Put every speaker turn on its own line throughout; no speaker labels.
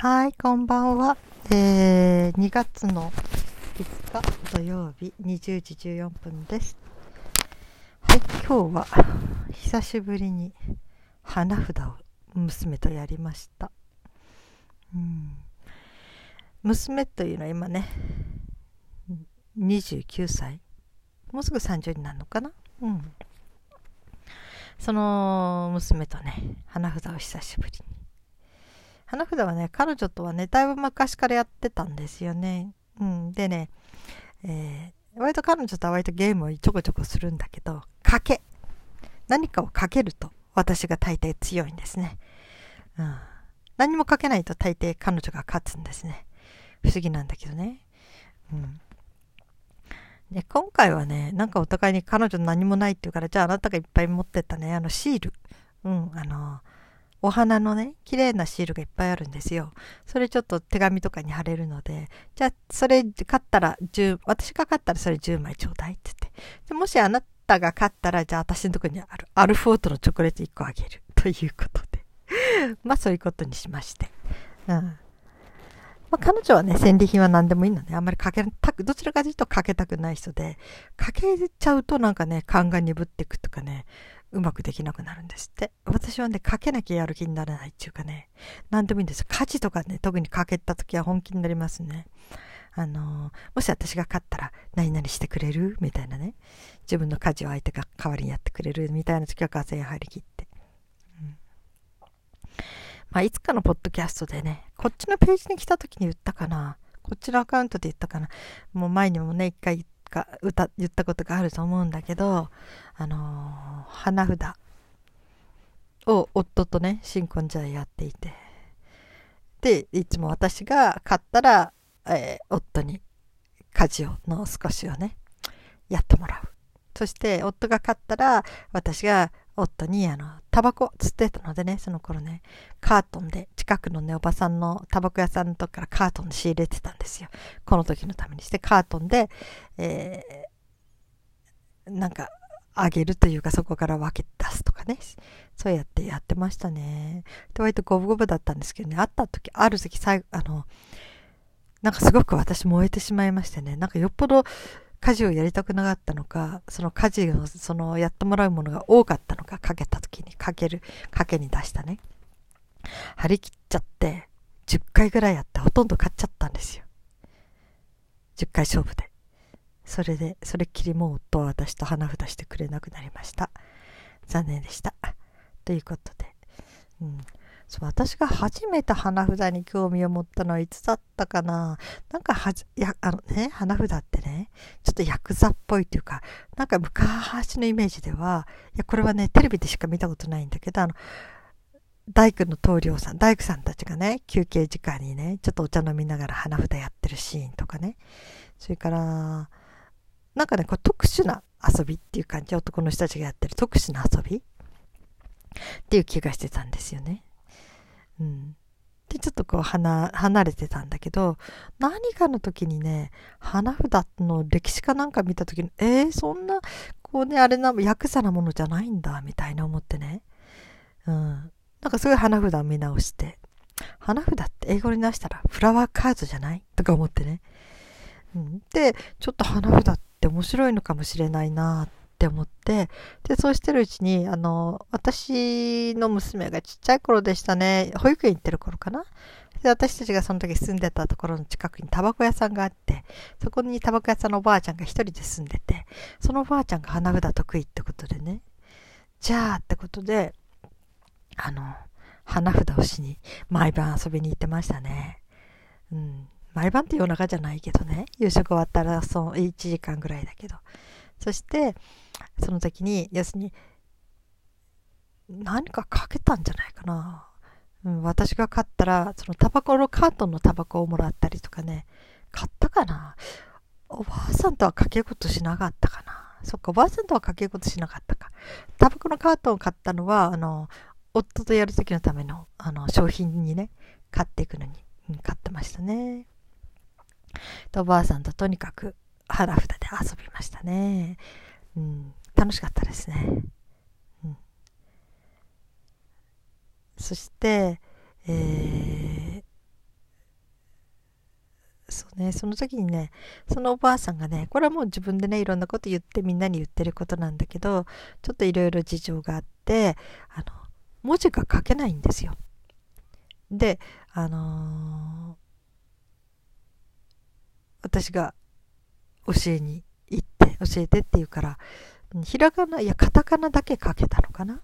はい、こんばんは。えー、2月の5日土曜日20時14分です。はい、今日は久しぶりに花札を娘とやりました。うん、娘というのは今ね、29歳。もうすぐ30になるのかな？うん。その娘とね、花札を久しぶりに。花札はね、彼女とはね、だいぶ昔からやってたんですよね。うん。でね、えー、割と彼女とは割とゲームをちょこちょこするんだけど、賭け。何かをかけると、私が大抵強いんですね。うん。何もかけないと大抵彼女が勝つんですね。不思議なんだけどね。うん。で、今回はね、なんかお互いに彼女何もないって言うから、じゃああなたがいっぱい持ってったね、あのシール。うん、あの、お花のね、綺麗なシールがいっぱいあるんですよ。それちょっと手紙とかに貼れるので、じゃあそれ買ったら10、私が買ったらそれ10枚ちょうだいって言って。でもしあなたが買ったら、じゃあ私のとこにあるアルフォートのチョコレート1個あげる。ということで。まあそういうことにしまして。うん。まあ、彼女はね、戦利品は何でもいいので、あんまりかけたく、どちらかというとかけたくない人で、かけちゃうとなんかね、勘が鈍っていくとかね、うまくできなくなるんですって。私はね、かけなきゃやる気にならないっていうかね、何でもいいんです。家事とかね、特にかけた時は本気になりますね。あのー、もし私が勝ったら何々してくれる？みたいなね。自分の家事を相手が代わりにやってくれる？みたいな時はガセン張り切って。うんまあ、いつかのポッドキャストでね、こっちのページに来た時に言ったかな。こっちのアカウントで言ったかな。もう前にもね、一回言ってか歌言ったことがあると思うんだけど、あのー、花札を夫とね、新婚時代やっていて。で、いつも私が買ったら、えー、夫に家事をの少しをね、やってもらう。そして夫が買ったら私が夫にあのタバコ吸ってたのでねその頃ねカートンで近くのねおばさんのタバコ屋さんのとこからカートンで仕入れてたんですよ。この時のためにしてカートンで、えー、なんかあげるというかそこから分け出すとかねそうやってやってましたね。で割と五分五分だったんですけどね会った時ある時最後あのなんかすごく私燃えてしまいましてねなんかよっぽど家事をやりたくなかったのか、その家事を、そのやってもらうものが多かったのか、かけた時にかける、かけに出したね。張り切っちゃって、10回ぐらいやってほとんど買っちゃったんですよ。10回勝負で。それで、それっきりもう夫は私と花札してくれなくなりました。残念でした。ということで。うん、そう私が初めて花札に興味を持ったのはいつだったかななんかはじ、や、あのね、花札ってね、ちょっとヤクザっぽいというか、なんか昔のイメージでは、いや、これはね、テレビでしか見たことないんだけど、あの、大工の棟梁さん、大工さんたちがね、休憩時間にね、ちょっとお茶飲みながら花札やってるシーンとかね、それから、なんかね、こう特殊な遊びっていう感じ、男の人たちがやってる特殊な遊びっていう気がしてたんですよね。うん。で、ちょっとこう離、離れてたんだけど、何かの時にね、花札の歴史かなんか見た時に、えー、そんな、こうね、あれな、ヤクザなものじゃないんだ、みたいな思ってね。うん。なんかすごい花札見直して、花札って英語に出したらフラワーカードじゃない？とか思ってね。うん。で、ちょっと花札って面白いのかもしれないなっって思って、で、そうしてるうちに、あの、私の娘がちっちゃい頃でしたね、保育園行ってる頃かな。で、私たちがその時住んでたところの近くにタバコ屋さんがあって、そこにタバコ屋さんのおばあちゃんが一人で住んでて、そのおばあちゃんが花札得意ってことでね、じゃあってことで、あの、花札をしに毎晩遊びに行ってましたね。うん。毎晩って夜中じゃないけどね、夕食終わったらそう1時間ぐらいだけど。そして、その時に、要するに、何かかけたんじゃないかな。うん、私が買ったら、そのタバコのカートンのタバコをもらったりとかね、買ったかな。おばあさんとはかけることしなかったかな。そっか、おばあさんとはかけることしなかったか。タバコのカートンを買ったのは、あの、夫とやる時のための、あの、商品にね、買っていくのに、うん、買ってましたね。おばあさんととにかく花札で遊びましたね。うん、楽しかったですね。うん、そして、えー、ね、その時にね、そのおばあさんがね、これはもう自分でね、いろんなこと言ってみんなに言ってることなんだけど、ちょっといろいろ事情があって、あの、文字が書けないんですよ。で、あのー、私が教えに行って、教えてって言うから、ひらがな、いや、カタカナだけ書けたのかな？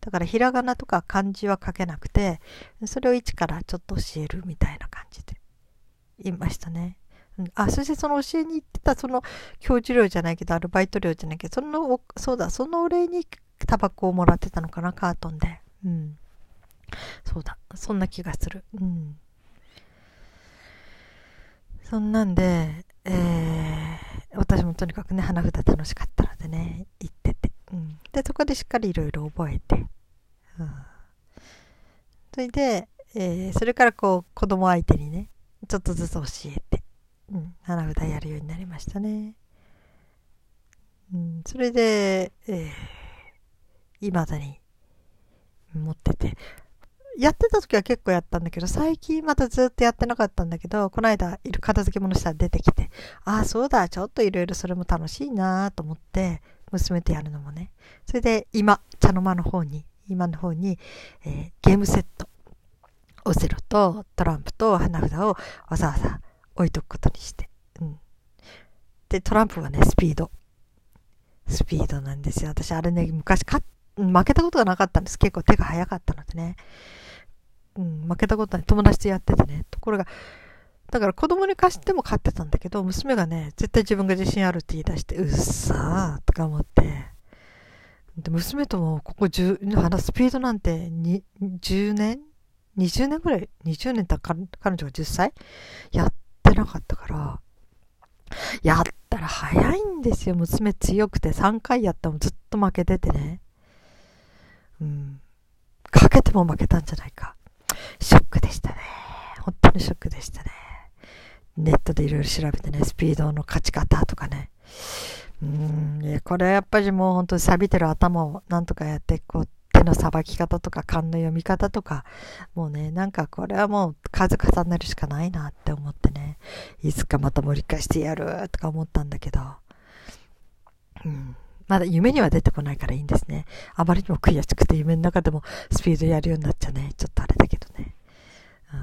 だからひらがなとか漢字は書けなくて、それを一からちょっと教えるみたいな感じで言いましたね。あ、そしてその教えに行ってたその教授料じゃないけど、アルバイト料じゃないけど、その、そうだ、そのお礼にタバコをもらってたのかな、カートンで。うん。そうだ、そんな気がする。うん。そんなんで、えー、私もとにかくね、花札楽しかったのでね、行ってて。うん、で、そこでしっかりいろいろ覚えて。うん、それで、えー、それからこう、子供相手にね、ちょっとずつ教えて、うん、花札やるようになりましたね。うん、それで、えー、未だに持ってて、やってた時は結構やったんだけど、最近またずっとやってなかったんだけど、この間、いる片付け物したら出てきて、ああ、そうだ、ちょっといろいろそれも楽しいなと思って、娘とやるのもね。それで今、茶の間の方に、今の方に、えー、ゲームセット、オセロとトランプと花札をわざわざ置いとくことにして。うん。で、トランプはね、スピード。スピードなんですよ。私、あれね、昔勝負けたことがなかったんです。結構手が早かったのでね。うん、負けたことない。友達とやっててね。ところが、だから子供に貸しても買ってたんだけど、娘がね、絶対自分が自信あるって言い出して、うっさーとか思って。で、娘ともここ10、話スピードなんてに10年 ?20 年ぐらい ?20 年た彼女が10歳？やってなかったから、やったら早いんですよ。娘強くて3回やったもずっと負けててね。うん。かけても負けたんじゃないか。ショックでしたね。本当にショックでしたね。ネットでいろいろ調べてね、スピードの勝ち方とかね。うん、いやこれはやっぱりもう本当に錆びてる頭をなんとかやって、こう、手のさばき方とか、勘の読み方とか、もうね、なんかこれはもう数重ねるしかないなって思ってね、いつかまた盛り返してやるとか思ったんだけど、うん。まだ夢には出てこないからいいんですね。あまりにも悔しくて夢の中でもスピードやるようになっちゃね。ちょっとあれだけどね。うん、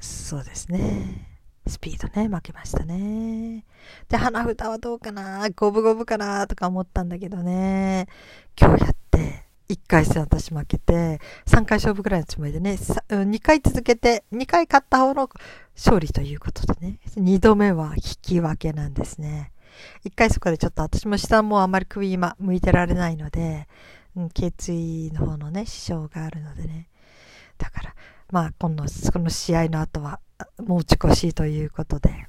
そうですね。スピードね、負けましたね。で、花札はどうかな？五分五分かな？とか思ったんだけどね。今日やって、1回戦私負けて、3回勝負ぐらいのつもりでね、2回続けて、2回勝った方の勝利ということでね。2度目は引き分けなんですね。一回そこでちょっと私も下もあまり首今向いてられないので、うん、頸椎の方のね、支障があるのでね。だから、まあ、今度、この試合の後は、持ち越しということで、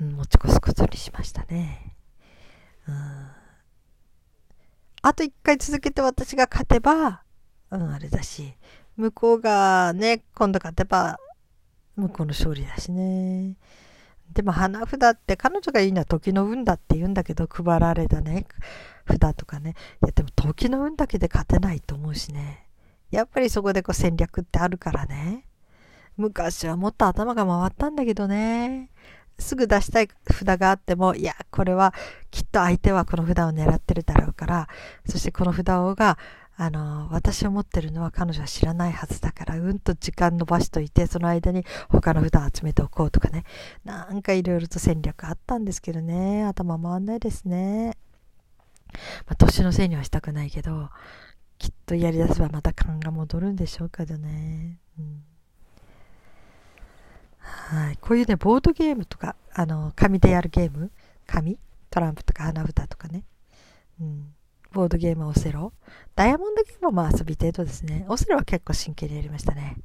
うん、持ち越すことにしましたね。うん。あと一回続けて私が勝てば、うん、あれだし、向こうがね、今度勝てば、向こうの勝利だしね。でも花札って彼女がいいのは時の運だって言うんだけど配られたね。札とかね。いやでも時の運だけで勝てないと思うしね。やっぱりそこでこう戦略ってあるからね。昔はもっと頭が回ったんだけどね。すぐ出したい札があってもいやこれはきっと相手はこの札を狙ってるだろうからそしてこの札をがあの、私を持ってるのは彼女は知らないはずだから、うんと時間伸ばしといて、その間に他の札を集めておこうとかね。なんかいろいろと戦略あったんですけどね。頭回んないですね。まあ、年のせいにはしたくないけど、きっとやりだせばまた勘が戻るんでしょうけどね。うん、はい。こういうね、ボードゲームとか、あの、紙でやるゲーム紙トランプとか花札とかね。うん。ボードゲームオセロ。ダイヤモンドゲームはま遊び程度ですね。オセロは結構真剣にやりましたね。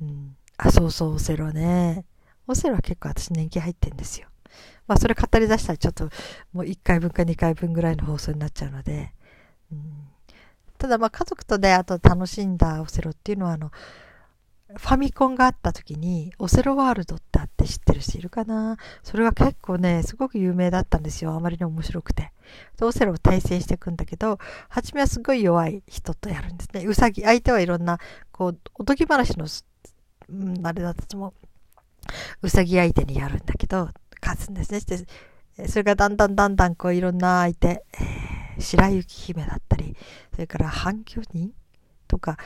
うん。あ、そうそう、オセロね。オセロは結構私年季入ってんですよ。まあそれ語り出したらちょっともう1回分か2回分ぐらいの放送になっちゃうので。うん、ただまあ家族とね、あと楽しんだオセロっていうのはあの、ファミコンがあった時に、オセロワールドってあって知ってる人いるかな？それは結構ね、すごく有名だったんですよ。あまりに面白くて。オセロを対戦していくんだけど、初めはすごい弱い人とやるんですね。うさぎ、相手はいろんな、こう、おとぎ話の、うん、あれだとも、うさぎ相手にやるんだけど、勝つんですね。してそれがだんだんだんだんこういろんな相手、えー、白雪姫だったり、それから反響人とか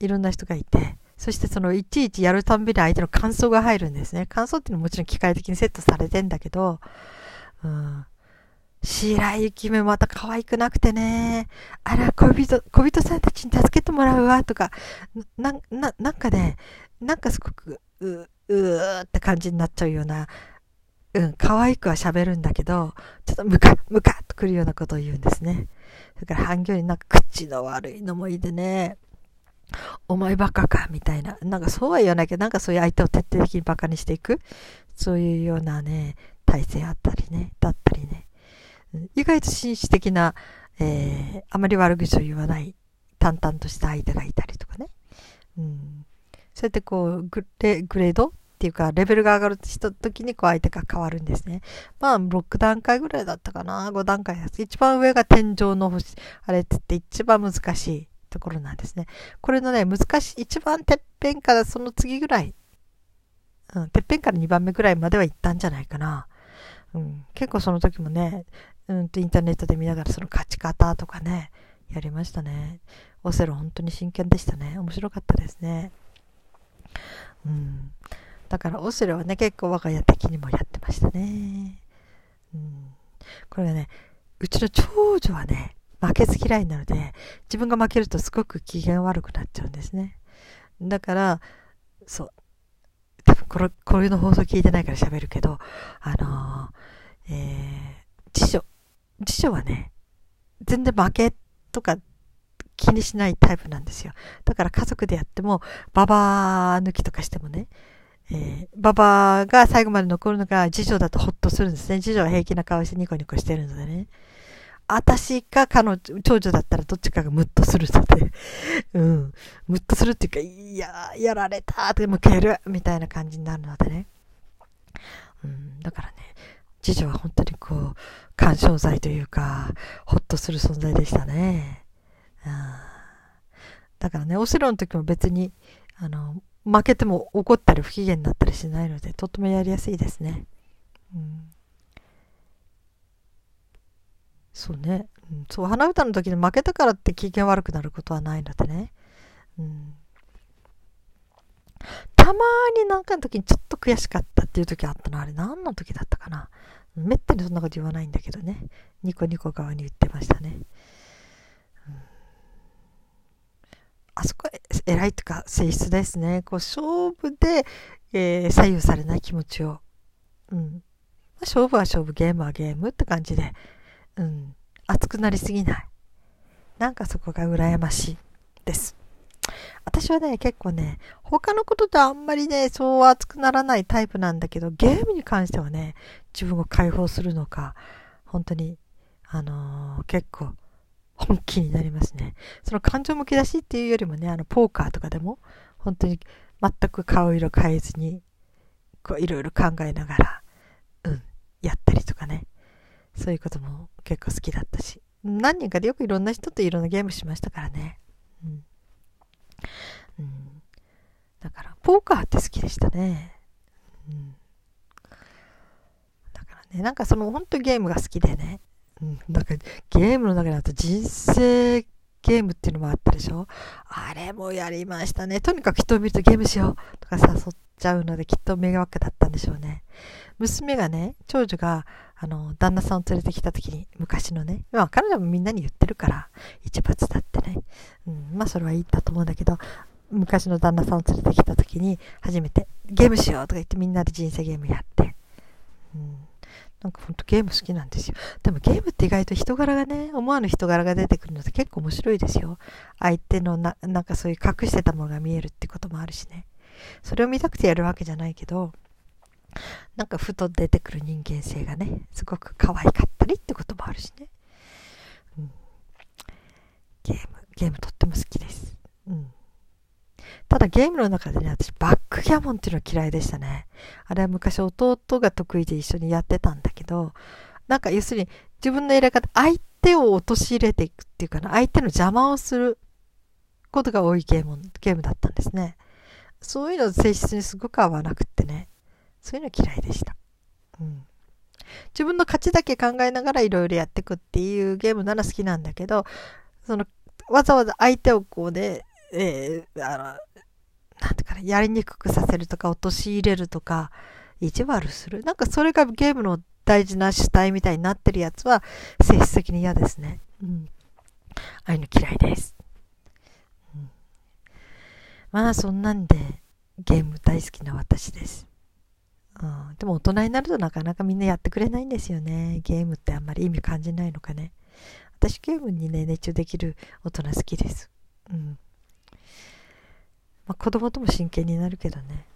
いろんな人がいて、そしてそのいちいちやるたんびに相手の感想が入るんですね。感想っていうのはもちろん機械的にセットされてんだけど、うん。白雪姫また可愛くなくてね。あら、恋人、恋人さんたちに助けてもらうわ、とか、な、な、なんかね、なんかすごく、う、うーって感じになっちゃうような、うん、可愛くは喋るんだけど、ちょっとムカムカっとくるようなことを言うんですね。それから反響になんか口の悪いのもいいでね、お前バカかみたいな。なんかそうは言わないけど、なんかそういう相手を徹底的にバカにしていく。そういうようなね、体制あったりね、だったりね。意外と紳士的な、えー、あまり悪口を言わない、淡々とした相手がいたりとかね。うん。そうやってこう、グレグレードっていうか、レベルが上がるした時にこう相手が変わるんですね。まあ、6段階ぐらいだったかな。5段階です。一番上が天井の星、あれって言って一番難しい。ところなんですね。これのね、難しい、一番てっぺんからその次ぐらい、うん、てっぺんから2番目ぐらいまでは行ったんじゃないかな。うん、結構その時もね、うんとインターネットで見ながらその勝ち方とかね、やりましたね。オセロ本当に真剣でしたね。面白かったですね。うん。だからオセロはね、結構我が家的にもやってましたね。うん。これがね、うちの長女はね、負けず嫌いなので、自分が負けるとすごく機嫌悪くなっちゃうんですね。だから、そう。多分これ、こういうの放送聞いてないから喋るけど、あのー、えー、次女、次女はね、全然負けとか気にしないタイプなんですよ。だから家族でやっても、ババ抜きとかしてもね、えー、ババが最後まで残るのが次女だとホッとするんですね。次女は平気な顔してニコニコしてるのでね。私か彼女、長女だったらどっちかがムッとするので、うん。ムッとするっていうか、いや、やられたって向けるみたいな感じになるのでね。うん、だからね、次女は本当にこう、干渉剤というか、ほっとする存在でしたね。うん、だからね、オセロの時も別に、あの、負けても怒ったり不機嫌になったりしないので、とってもやりやすいですね。うんそうね。うん、そう、花歌の時に負けたからって機嫌悪くなることはないのでね。うん。たまになんかの時にちょっと悔しかったっていう時あったの。あれ何の時だったかな。めったにそんなこと言わないんだけどね。ニコニコ側に言ってましたね。うん、あそこ偉いとか性質ですね。こう勝負で、えー、左右されない気持ちを。うんま。勝負は勝負、ゲームはゲームって感じでうん、熱くなりすぎない。なんかそこが羨ましいです。私はね、結構ね、他のこととあんまりね、そう熱くならないタイプなんだけど、ゲームに関してはね、自分を解放するのか、本当に、あのー、結構、本気になりますね。その感情むき出しっていうよりもね、あの、ポーカーとかでも、本当に全く顔色変えずに、こう、いろいろ考えながら、うん、やったりとかね。そういうことも結構好きだったし、何人かでよくいろんな人といろんなゲームしましたからね。うん。だから、ポーカーって好きでしたね。うん。だからね、なんかその本当ゲームが好きでね。うん。なんかゲームの中だと人生ゲームっていうのもあったでしょあれもやりましたね。とにかく人を見るとゲームしようとか誘っちゃうのできっと迷惑だったんでしょうね。娘がね、長女があの、旦那さんを連れてきた時に、昔のね、まあ彼女もみんなに言ってるから、一罰だってね。うん、まあそれはいいんだと思うんだけど、昔の旦那さんを連れてきた時に、初めて、ゲームしようとか言ってみんなで人生ゲームやって。うん、なんかほんとゲーム好きなんですよ。でもゲームって意外と人柄がね、思わぬ人柄が出てくるのって結構面白いですよ。相手のな、なんかそういう隠してたものが見えるってこともあるしね。それを見たくてやるわけじゃないけど、なんかふと出てくる人間性がね、すごく可愛かったりってこともあるしね。うん、ゲーム、ゲームとっても好きです。うん。ただゲームの中でね、私バックギャモンっていうのは嫌いでしたね。あれは昔弟が得意で一緒にやってたんだけど、なんか要するに自分の入れ方、相手を陥れていくっていうかな、相手の邪魔をすることが多いゲーム、ゲームだったんですね。そういうの性質にすごく合わなくってね。そういうの嫌いでした。うん。自分の勝ちだけ考えながらいろいろやっていくっていうゲームなら好きなんだけど、その、わざわざ相手をこうね、えー、あの、なんてかな、やりにくくさせるとか、陥れるとか、意地悪する。なんかそれがゲームの大事な主体みたいになってるやつは、性質的に嫌ですね。うん。ああいうの嫌いです。まあ、そんなんで、ゲーム大好きな私です。うん、でも大人になるとなかなかみんなやってくれないんですよね。ゲームってあんまり意味感じないのかね。私ゲームにね、熱中できる大人好きです。うん。まあ、子供とも真剣になるけどね。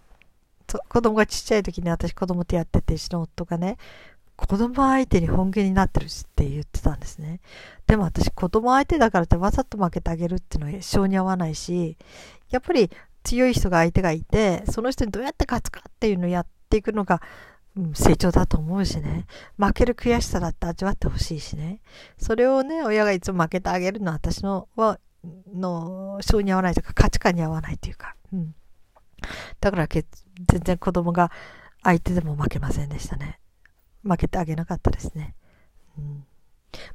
子供がちっちゃい時に私子供とやってて、うちの夫がね、子供相手に本気になってるしって言ってたんですね。でも私子供相手だからってわざと負けてあげるっていうのは性に合わないし、やっぱり強い人が相手がいて、その人にどうやって勝つかっていうのをやっていくのが、うん、成長だと思うしね。負ける悔しさだって味わってほしいしね。それをね、親がいつも負けてあげるのは私のは、の、性に合わないというか価値観に合わないというか。うん。だからけ全然子供が相手でも負けませんでしたね。負けてあげなかったですね。うん、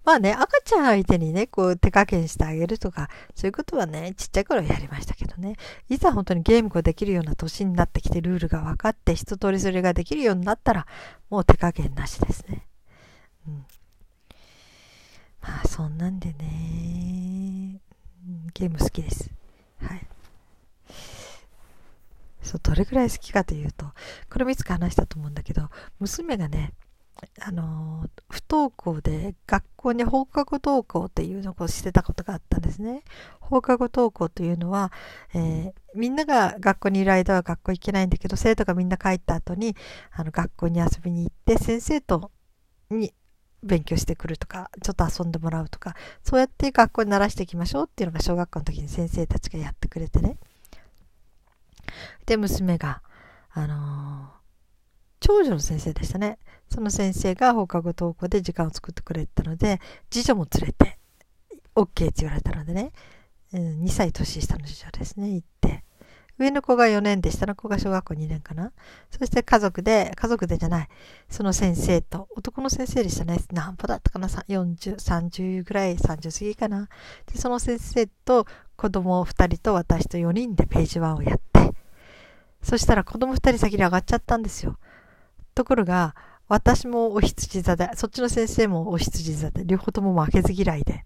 まあね、赤ちゃん相手にね、こう手加減してあげるとか、そういうことはね、ちっちゃい頃やりましたけどね。いざ本当にゲームができるような年になってきて、ルールが分かって、一通りそれができるようになったら、もう手加減なしですね。うん。まあ、そんなんでね、ゲーム好きです。はい。そう、どれくらい好きかというと、これもいつか話したと思うんだけど、娘がね、あの不登校で学校に放課後登校っていうのをしてたことがあったんですね。放課後登校というのは、えー、みんなが学校にいる間は学校行けないんだけど生徒がみんな帰った後にあの学校に遊びに行って先生とに勉強してくるとかちょっと遊んでもらうとかそうやって学校に慣らしていきましょうっていうのが小学校の時に先生たちがやってくれてね。で娘があのー長女の先生でしたね。その先生が放課後登校で時間を作ってくれたので、次女も連れて、OK って言われたのでね、うん2歳年下の次女ですね、行って。上の子が4年で、下の子が小学校2年かな。そして家族で、家族でじゃない、その先生と、男の先生でしたね。何歩だったかな ?40、30ぐらい、30過ぎかな。で、その先生と子供2人と私と4人でページ1をやって、そしたら子供2人先に上がっちゃったんですよ。ところが、私もお羊座で、そっちの先生もお羊座で、両方とも負けず嫌いで、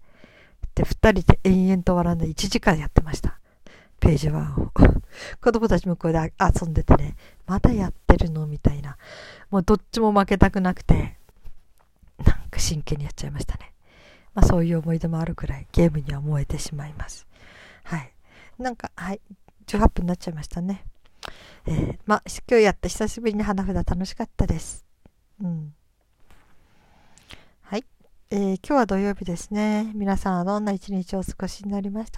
で、二人で延々と笑んで1時間やってました。ページ1を。子供たちもこれで遊んでてね、まだやってるのみたいな。もうどっちも負けたくなくて、なんか真剣にやっちゃいましたね。まあそういう思い出もあるくらいゲームには燃えてしまいます。はい。なんか、はい。18分になっちゃいましたね。えー、まあ、今日やった久しぶりに花札楽しかったです。うん。はい。えー、今日は土曜日ですね。皆さんはどんな一日をお過ごしになりました